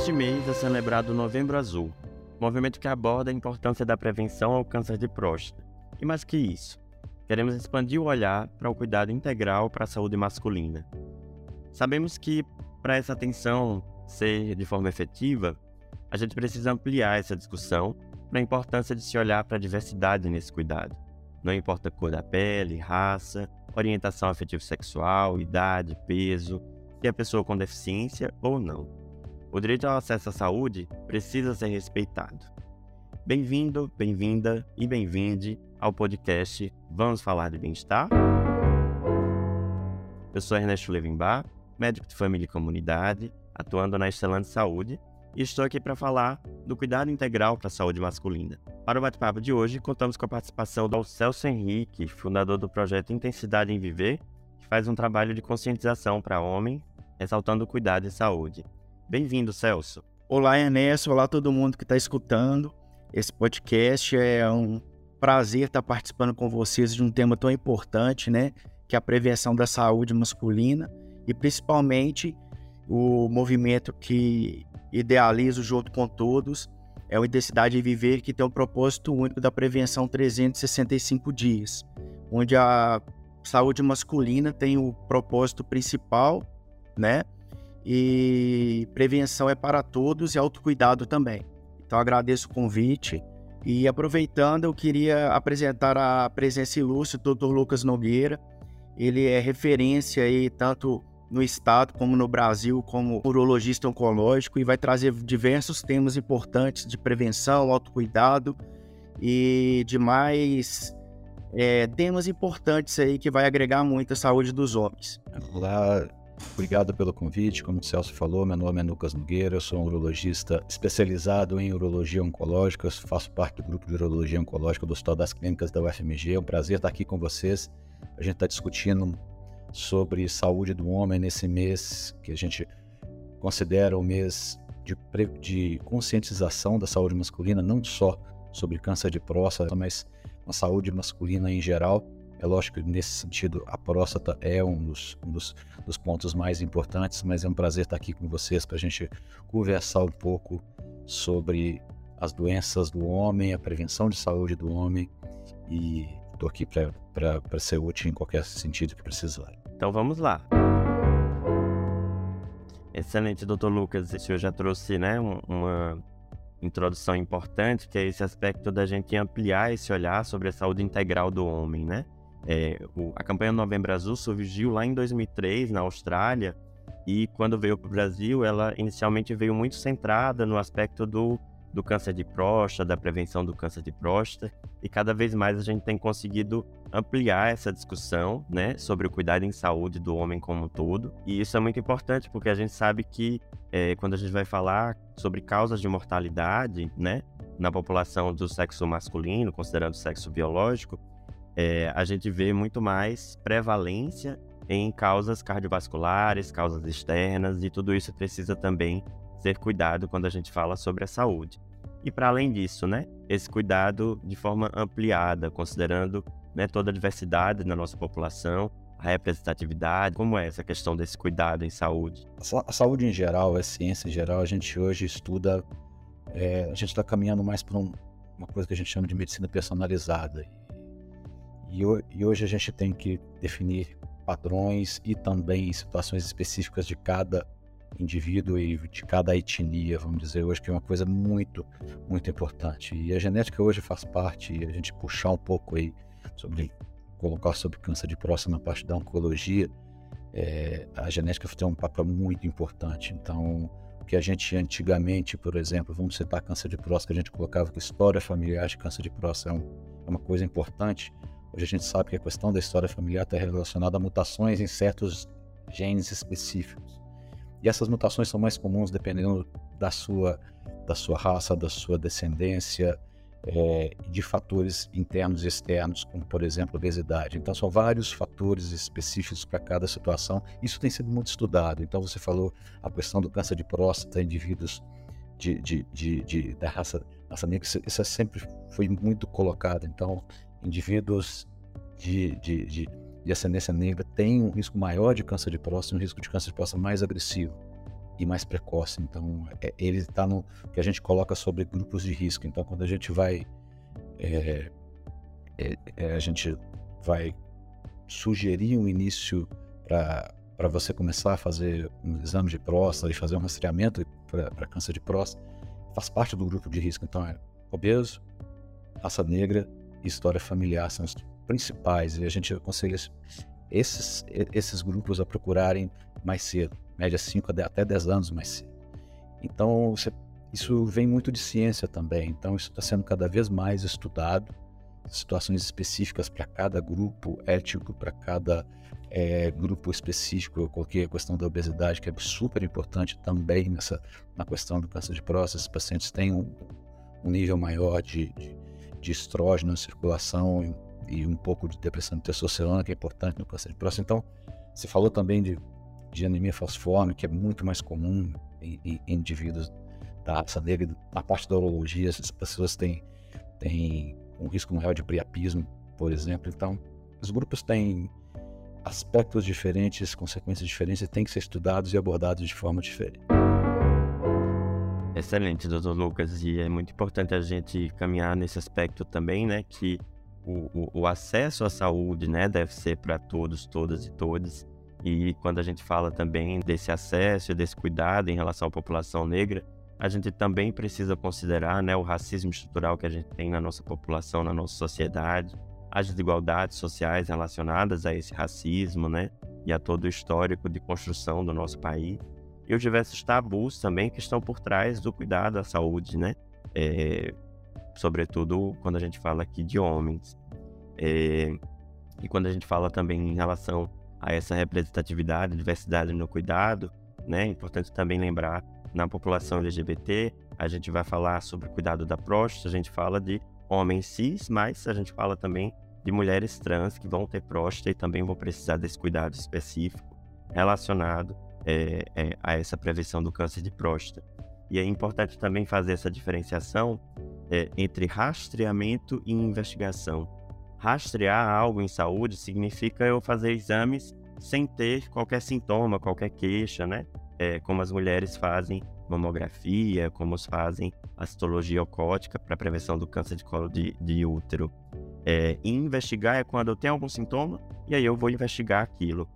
Neste mês é celebrado o Novembro Azul, movimento que aborda a importância da prevenção ao câncer de próstata. E mais que isso, queremos expandir o olhar para o cuidado integral para a saúde masculina. Sabemos que, para essa atenção ser de forma efetiva, a gente precisa ampliar essa discussão para a importância de se olhar para a diversidade nesse cuidado. Não importa a cor da pele, raça, orientação afetivo-sexual, idade, peso, se é pessoa com deficiência ou não. O direito ao acesso à saúde precisa ser respeitado. Bem-vindo, bem-vinda e bem-vinde ao podcast Vamos Falar de Bem-Estar? Eu sou Ernesto Levinbar, médico de família e comunidade, atuando na Estelante Saúde, e estou aqui para falar do cuidado integral para a saúde masculina. Para o bate-papo de hoje, contamos com a participação do Celso Henrique, fundador do projeto Intensidade em Viver, que faz um trabalho de conscientização para homem, ressaltando o cuidado e saúde. Bem-vindo, Celso. Olá, Ernesto. Olá, todo mundo que está escutando. Esse podcast é um prazer estar participando com vocês de um tema tão importante, né? Que é a prevenção da saúde masculina e principalmente o movimento que idealizo junto com todos é o Intensidade de Viver, que tem o propósito único da prevenção 365 dias, onde a saúde masculina tem o propósito principal, né? E prevenção é para todos e autocuidado também. Então agradeço o convite e aproveitando eu queria apresentar a presença ilustre do Dr. Lucas Nogueira. Ele é referência aí tanto no estado, como no Brasil, como urologista oncológico, e vai trazer diversos temas importantes de prevenção, autocuidado e demais é, temas importantes aí que vai agregar muito à saúde dos homens. Olá, obrigado pelo convite. Como o Celso falou, meu nome é Lucas Nogueira, eu sou um urologista especializado em urologia oncológica, faço parte do grupo de urologia oncológica do Hospital das Clínicas da UFMG. É um prazer estar aqui com vocês. A gente está discutindo sobre saúde do homem nesse mês que a gente considera o mês de, de conscientização da saúde masculina, não só sobre câncer de próstata, mas a saúde masculina em geral. É lógico que nesse sentido a próstata é um dos, um dos, dos pontos mais importantes, mas é um prazer estar aqui com vocês para a gente conversar um pouco sobre as doenças do homem, a prevenção de saúde do homem e estou aqui para ser útil em qualquer sentido que precisar. Então vamos lá. Excelente, doutor Lucas. O senhor já trouxe né, uma introdução importante, que é esse aspecto da gente ampliar esse olhar sobre a saúde integral do homem, né? É, o, a campanha Novembro Azul surgiu lá em 2003, na Austrália, e quando veio para o Brasil, ela inicialmente veio muito centrada no aspecto do do câncer de próstata, da prevenção do câncer de próstata, e cada vez mais a gente tem conseguido ampliar essa discussão, né, sobre o cuidado em saúde do homem como um todo. E isso é muito importante porque a gente sabe que é, quando a gente vai falar sobre causas de mortalidade, né, na população do sexo masculino, considerando o sexo biológico, é, a gente vê muito mais prevalência em causas cardiovasculares, causas externas, e tudo isso precisa também ser cuidado quando a gente fala sobre a saúde. E para além disso, né, esse cuidado de forma ampliada, considerando né, toda a diversidade na nossa população, a representatividade, como é essa questão desse cuidado em saúde? A saúde em geral, a ciência em geral, a gente hoje estuda, é, a gente está caminhando mais para um, uma coisa que a gente chama de medicina personalizada. E, e hoje a gente tem que definir padrões e também situações específicas de cada indivíduo e de cada etnia, vamos dizer, hoje que é uma coisa muito, muito importante. E a genética hoje faz parte, a gente puxar um pouco aí sobre colocar sobre câncer de na parte da oncologia, é, a genética tem um papel muito importante. Então, o que a gente antigamente, por exemplo, vamos citar câncer de próstata, a gente colocava que história familiar de câncer de próstata é, um, é uma coisa importante. Hoje a gente sabe que a questão da história familiar está relacionada a mutações em certos genes específicos. E essas mutações são mais comuns dependendo da sua, da sua raça, da sua descendência, é, de fatores internos e externos, como por exemplo obesidade. Então são vários fatores específicos para cada situação. Isso tem sido muito estudado. Então você falou a questão do câncer de próstata, indivíduos de, de, de, de da raça, raça negra, isso, isso sempre foi muito colocado. Então indivíduos de, de, de de ascendência negra tem um risco maior de câncer de próstata, um risco de câncer de próstata mais agressivo. e mais precoce. Então, é, ele está no que a gente coloca sobre grupos de risco. Então, quando a gente vai, é, é, é a gente vai sugerir um início para você começar a fazer um exame de próstata e fazer um rastreamento para câncer de próstata, faz parte do grupo de risco. Então, é obeso, raça negra história familiar são os principais. E a gente aconselha esses, esses grupos a procurarem mais cedo, média 5 até 10 anos mais cedo. Então, você, isso vem muito de ciência também. Então, isso está sendo cada vez mais estudado, situações específicas para cada grupo ético, para cada é, grupo específico. Eu coloquei a questão da obesidade, que é super importante também nessa, na questão do câncer de próstata. Esses pacientes têm um, um nível maior de, de, de estrógeno na circulação e, e, um pouco de depressão de testosterona, que é importante no câncer de próstata. Então, você falou também de, de anemia falciforme, que é muito mais comum em, em indivíduos da raça negra. Na parte da urologia, essas pessoas têm, têm um risco maior de priapismo, por exemplo. Então, os grupos têm aspectos diferentes, consequências diferentes, e têm que ser estudados e abordados de forma diferente. Excelente, doutor Lucas, e é muito importante a gente caminhar nesse aspecto também, né, que o, o, o acesso à saúde, né, deve ser para todos, todas e todos. E quando a gente fala também desse acesso desse cuidado em relação à população negra, a gente também precisa considerar, né, o racismo estrutural que a gente tem na nossa população, na nossa sociedade, as desigualdades sociais relacionadas a esse racismo, né, e a todo o histórico de construção do nosso país e os diversos tabus também que estão por trás do cuidado à saúde, né? É, sobretudo quando a gente fala aqui de homens. É, e quando a gente fala também em relação a essa representatividade, diversidade no cuidado, né? É importante também lembrar na população LGBT, a gente vai falar sobre o cuidado da próstata, a gente fala de homens cis, mas a gente fala também de mulheres trans que vão ter próstata e também vão precisar desse cuidado específico relacionado é, é, a essa prevenção do câncer de próstata. E é importante também fazer essa diferenciação é, entre rastreamento e investigação. Rastrear algo em saúde significa eu fazer exames sem ter qualquer sintoma, qualquer queixa, né? É, como as mulheres fazem mamografia, como fazem a citologia ocótica para prevenção do câncer de colo de, de útero. É, investigar é quando eu tenho algum sintoma e aí eu vou investigar aquilo.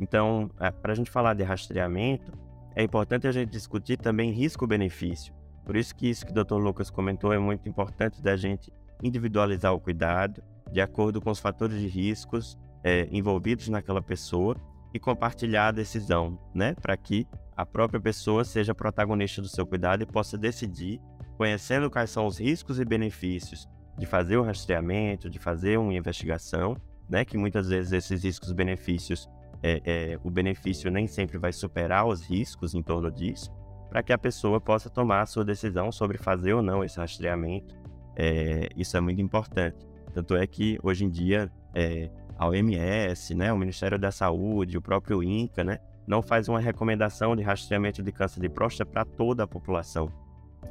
Então, é, para a gente falar de rastreamento, é importante a gente discutir também risco-benefício. Por isso que isso que o Dr. Lucas comentou é muito importante da gente individualizar o cuidado de acordo com os fatores de riscos é, envolvidos naquela pessoa e compartilhar a decisão, né, para que a própria pessoa seja protagonista do seu cuidado e possa decidir, conhecendo quais são os riscos e benefícios de fazer o rastreamento, de fazer uma investigação, né, que muitas vezes esses riscos e benefícios é, é, o benefício nem sempre vai superar os riscos em torno disso, para que a pessoa possa tomar a sua decisão sobre fazer ou não esse rastreamento. É, isso é muito importante. Tanto é que hoje em dia é, a OMS, né, o Ministério da Saúde, o próprio INCA, né, não faz uma recomendação de rastreamento de câncer de próstata para toda a população,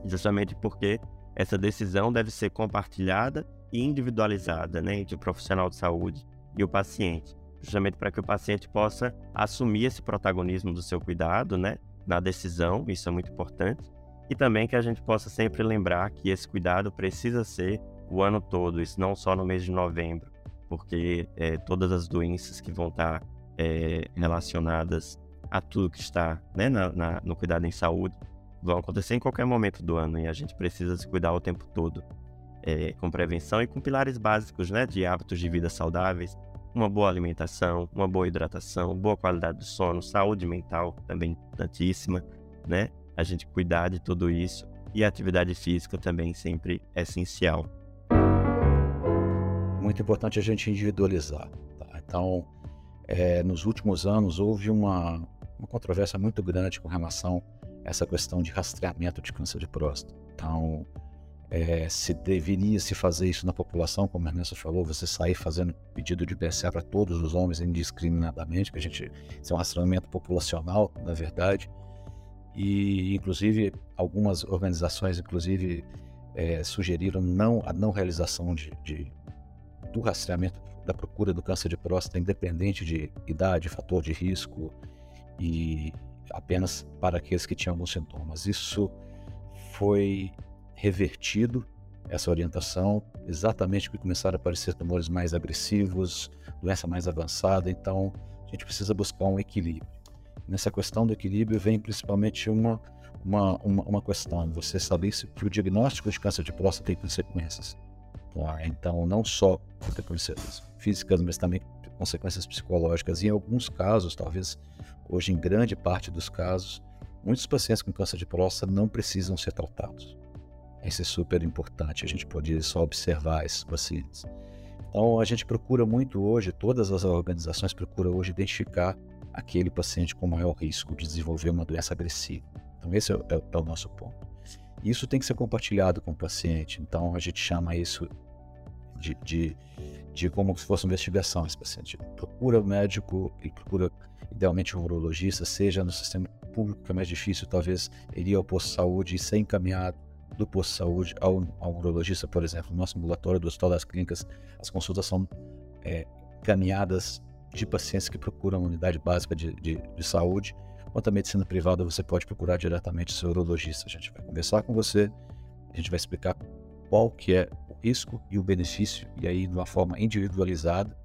justamente porque essa decisão deve ser compartilhada e individualizada né, entre o profissional de saúde e o paciente justamente para que o paciente possa assumir esse protagonismo do seu cuidado, né, na decisão, isso é muito importante, e também que a gente possa sempre lembrar que esse cuidado precisa ser o ano todo, isso não só no mês de novembro, porque é, todas as doenças que vão estar é, relacionadas a tudo que está né, na, na, no cuidado em saúde vão acontecer em qualquer momento do ano e a gente precisa se cuidar o tempo todo. É, com prevenção e com pilares básicos né, de hábitos de vida saudáveis, uma boa alimentação, uma boa hidratação, boa qualidade do sono, saúde mental também importantíssima, né? A gente cuidar de tudo isso e a atividade física também sempre é essencial. Muito importante a gente individualizar. Tá? Então, é, nos últimos anos houve uma, uma controvérsia muito grande com relação a essa questão de rastreamento de câncer de próstata. Então, é, se deveria se fazer isso na população, como a Ernesto falou, você sair fazendo pedido de PSA para todos os homens indiscriminadamente, que a gente isso é um rastreamento populacional, na verdade, e inclusive algumas organizações, inclusive, é, sugeriram não a não realização de, de, do rastreamento da procura do câncer de próstata, independente de idade, fator de risco e apenas para aqueles que tinham alguns sintomas. Isso foi revertido, essa orientação, exatamente porque começaram a aparecer tumores mais agressivos, doença mais avançada, então a gente precisa buscar um equilíbrio. Nessa questão do equilíbrio vem principalmente uma, uma, uma, uma questão, você saber se o diagnóstico de câncer de próstata tem consequências. Tá? Então, não só consequências físicas, mas também consequências psicológicas. E em alguns casos, talvez hoje em grande parte dos casos, muitos pacientes com câncer de próstata não precisam ser tratados. Isso é super importante, a gente poder só observar esses pacientes. Então, a gente procura muito hoje, todas as organizações procuram hoje identificar aquele paciente com maior risco de desenvolver uma doença agressiva. Então, esse é, é, é o nosso ponto. Isso tem que ser compartilhado com o paciente. Então, a gente chama isso de, de, de como se fosse uma investigação. Esse paciente procura o médico, ele procura idealmente um urologista, seja no sistema público que é mais difícil, talvez ele ir ao posto de saúde e ser encaminhado do posto de saúde ao, ao urologista, por exemplo. No nosso ambulatório do Hospital das Clínicas, as consultas são é, caminhadas de pacientes que procuram unidade básica de, de, de saúde. Quanto à medicina privada, você pode procurar diretamente seu urologista. A gente vai conversar com você, a gente vai explicar qual que é o risco e o benefício, e aí de uma forma individualizada,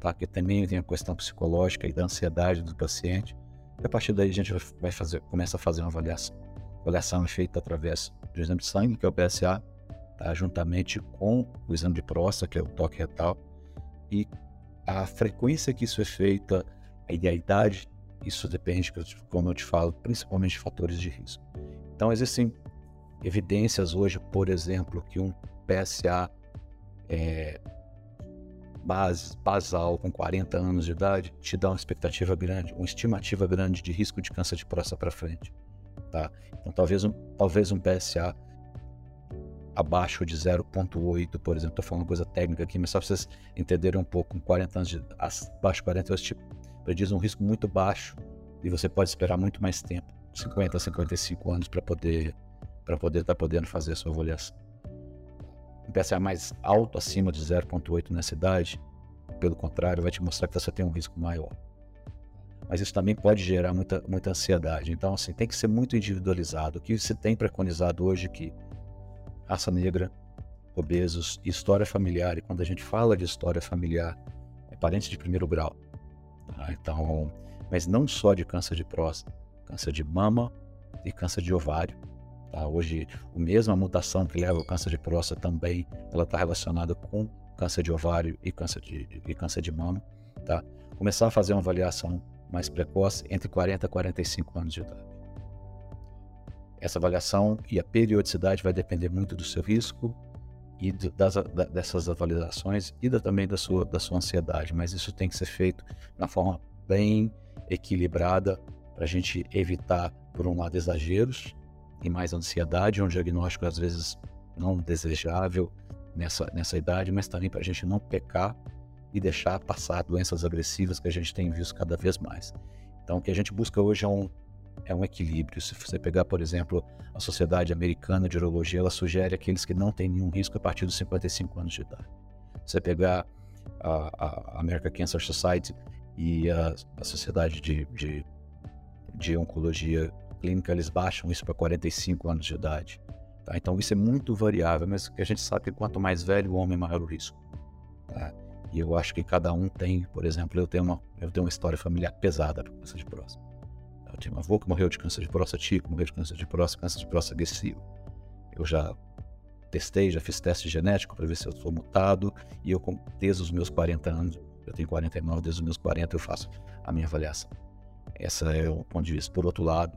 tá? que também tem a questão psicológica e da ansiedade do paciente. E a partir daí a gente vai fazer, começa a fazer uma avaliação. Avaliação é feita através do exame de sangue, que é o PSA, tá? juntamente com o exame de próstata, que é o toque retal, e a frequência que isso é feita a idade, isso depende, como eu te falo, principalmente de fatores de risco. Então, existem evidências hoje, por exemplo, que um PSA é, base, basal com 40 anos de idade te dá uma expectativa grande, uma estimativa grande de risco de câncer de próstata para frente. Tá? Então, talvez um, talvez um PSA abaixo de 0,8, por exemplo, estou falando coisa técnica aqui, mas só para vocês entenderem um pouco, com 40 anos de abaixo de 40 anos, tipo, prediz um risco muito baixo e você pode esperar muito mais tempo, 50, 55 anos para poder para poder estar tá podendo fazer a sua avaliação. Um PSA mais alto acima de 0,8 nessa idade, pelo contrário, vai te mostrar que você tem um risco maior mas isso também pode gerar muita, muita ansiedade. Então, assim, tem que ser muito individualizado. O que se tem preconizado hoje é que raça negra, obesos, história familiar, e quando a gente fala de história familiar, é parente de primeiro grau. Tá? Então, mas não só de câncer de próstata, câncer de mama e câncer de ovário. Tá? Hoje, a mesma mutação que leva ao câncer de próstata também, ela está relacionada com câncer de ovário e câncer de, e câncer de mama. Tá? Começar a fazer uma avaliação mais precoce entre 40 e 45 anos de idade. Essa avaliação e a periodicidade vai depender muito do seu risco e das, dessas avaliações e da, também da sua, da sua ansiedade, mas isso tem que ser feito de uma forma bem equilibrada para a gente evitar, por um lado, exageros e mais ansiedade, um diagnóstico às vezes não desejável nessa, nessa idade, mas também para a gente não pecar e deixar passar doenças agressivas que a gente tem visto cada vez mais. Então, o que a gente busca hoje é um, é um equilíbrio. Se você pegar, por exemplo, a Sociedade Americana de Urologia, ela sugere aqueles que não têm nenhum risco a partir dos 55 anos de idade. Se você pegar a, a American Cancer Society e a, a Sociedade de, de, de Oncologia Clínica, eles baixam isso para 45 anos de idade. Tá? Então, isso é muito variável, mas a gente sabe que quanto mais velho o homem, maior o risco. Tá? E eu acho que cada um tem, por exemplo, eu tenho uma, eu tenho uma história familiar pesada com câncer de próstata. Eu tinha um avô que morreu de câncer de próstata, tio que morreu de câncer de próstata, câncer de próstata agressivo. Eu já testei, já fiz teste genético para ver se eu sou mutado, e eu, desde os meus 40 anos, eu tenho 49, desde os meus 40 eu faço a minha avaliação. Essa é o ponto de vista. Por outro lado,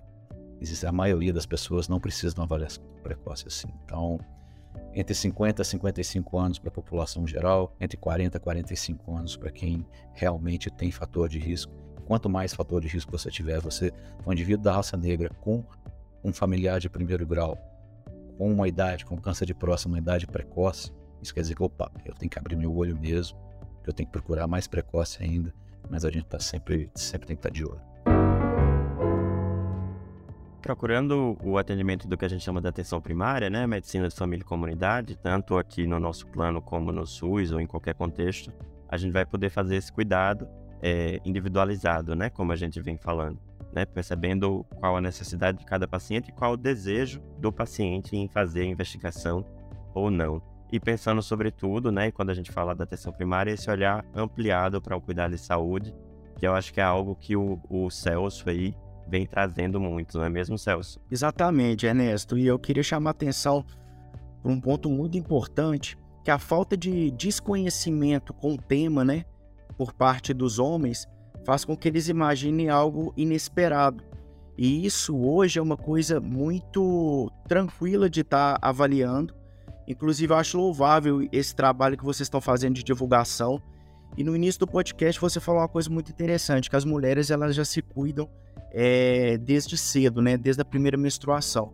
existe a maioria das pessoas não precisa de uma avaliação precoce assim. Então, entre 50 a 55 anos para a população geral, entre 40 a 45 anos para quem realmente tem fator de risco. Quanto mais fator de risco você tiver, você um indivíduo da raça negra com um familiar de primeiro grau, com uma idade, com câncer de próstata, uma idade precoce, isso quer dizer que, opa, eu tenho que abrir meu olho mesmo, eu tenho que procurar mais precoce ainda, mas a gente tá sempre, sempre tem que estar tá de olho procurando o atendimento do que a gente chama de atenção primária, né, medicina de família e comunidade, tanto aqui no nosso plano como no SUS ou em qualquer contexto, a gente vai poder fazer esse cuidado é, individualizado, né, como a gente vem falando. né? Percebendo qual a necessidade de cada paciente e qual o desejo do paciente em fazer a investigação ou não. E pensando sobretudo, né, quando a gente fala da atenção primária, esse olhar ampliado para o cuidado de saúde, que eu acho que é algo que o, o Celso aí vem trazendo muito, não é mesmo, Celso? Exatamente, Ernesto. E eu queria chamar a atenção para um ponto muito importante, que é a falta de desconhecimento com o tema, né, por parte dos homens, faz com que eles imaginem algo inesperado. E isso hoje é uma coisa muito tranquila de estar tá avaliando. Inclusive, eu acho louvável esse trabalho que vocês estão fazendo de divulgação. E no início do podcast você falou uma coisa muito interessante, que as mulheres elas já se cuidam é, desde cedo, né? Desde a primeira menstruação.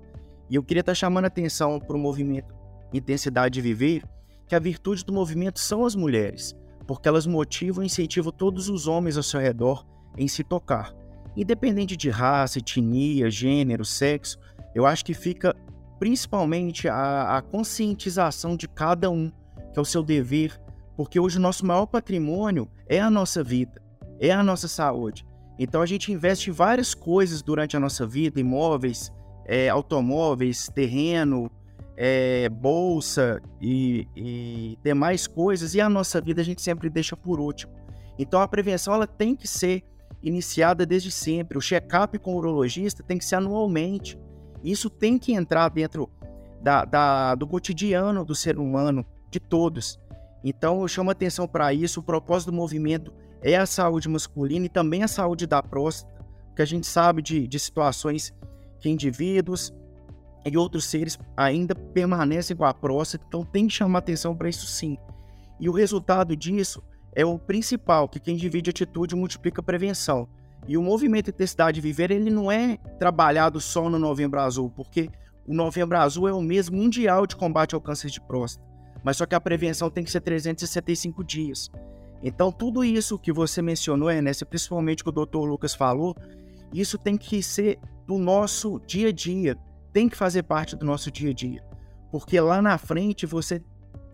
E eu queria estar tá chamando a atenção para o movimento Intensidade de Viver, que a virtude do movimento são as mulheres porque elas motivam e incentivam todos os homens ao seu redor em se tocar. Independente de raça, etnia, gênero, sexo, eu acho que fica principalmente a, a conscientização de cada um, que é o seu dever, porque hoje o nosso maior patrimônio é a nossa vida, é a nossa saúde. Então a gente investe em várias coisas durante a nossa vida, imóveis, é, automóveis, terreno, é, bolsa e, e demais coisas, e a nossa vida a gente sempre deixa por último. Então a prevenção ela tem que ser iniciada desde sempre. O check-up com o urologista tem que ser anualmente. Isso tem que entrar dentro da, da, do cotidiano do ser humano, de todos. Então eu chamo atenção para isso. O propósito do movimento é a saúde masculina e também a saúde da próstata, porque a gente sabe de, de situações que indivíduos e outros seres ainda permanecem com a próstata, então tem que chamar atenção para isso sim. E o resultado disso é o principal, que quem divide atitude multiplica a prevenção. E o movimento Intensidade Viver, ele não é trabalhado só no Novembro Azul, porque o Novembro Azul é o mês mundial de combate ao câncer de próstata. Mas só que a prevenção tem que ser 365 dias. Então, tudo isso que você mencionou, Enésia, principalmente que o Dr. Lucas falou, isso tem que ser do nosso dia a dia tem que fazer parte do nosso dia a dia. Porque lá na frente você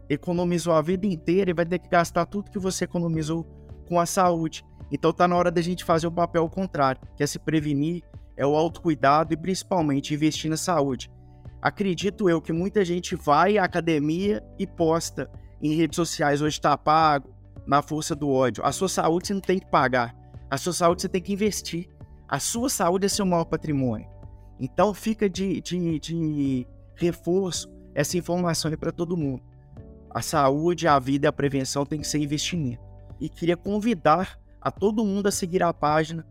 economizou a vida inteira e vai ter que gastar tudo que você economizou com a saúde. Então tá na hora da gente fazer o papel contrário, que é se prevenir, é o autocuidado e principalmente investir na saúde. Acredito eu que muita gente vai à academia e posta em redes sociais, hoje está pago, na força do ódio. A sua saúde você não tem que pagar. A sua saúde você tem que investir. A sua saúde é seu maior patrimônio. Então fica de, de, de reforço essa informação para todo mundo. A saúde, a vida e a prevenção tem que ser investimento. E queria convidar a todo mundo a seguir a página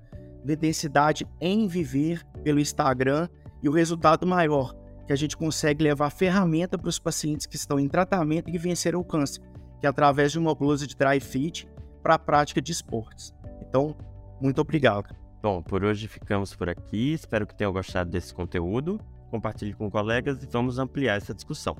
de Densidade em Viver pelo Instagram e o resultado maior, que a gente consegue levar ferramenta para os pacientes que estão em tratamento e que venceram o câncer, que é através de uma blusa de dry fit para a prática de esportes. Então, muito obrigado. Bom, por hoje ficamos por aqui. Espero que tenham gostado desse conteúdo. Compartilhe com colegas e vamos ampliar essa discussão.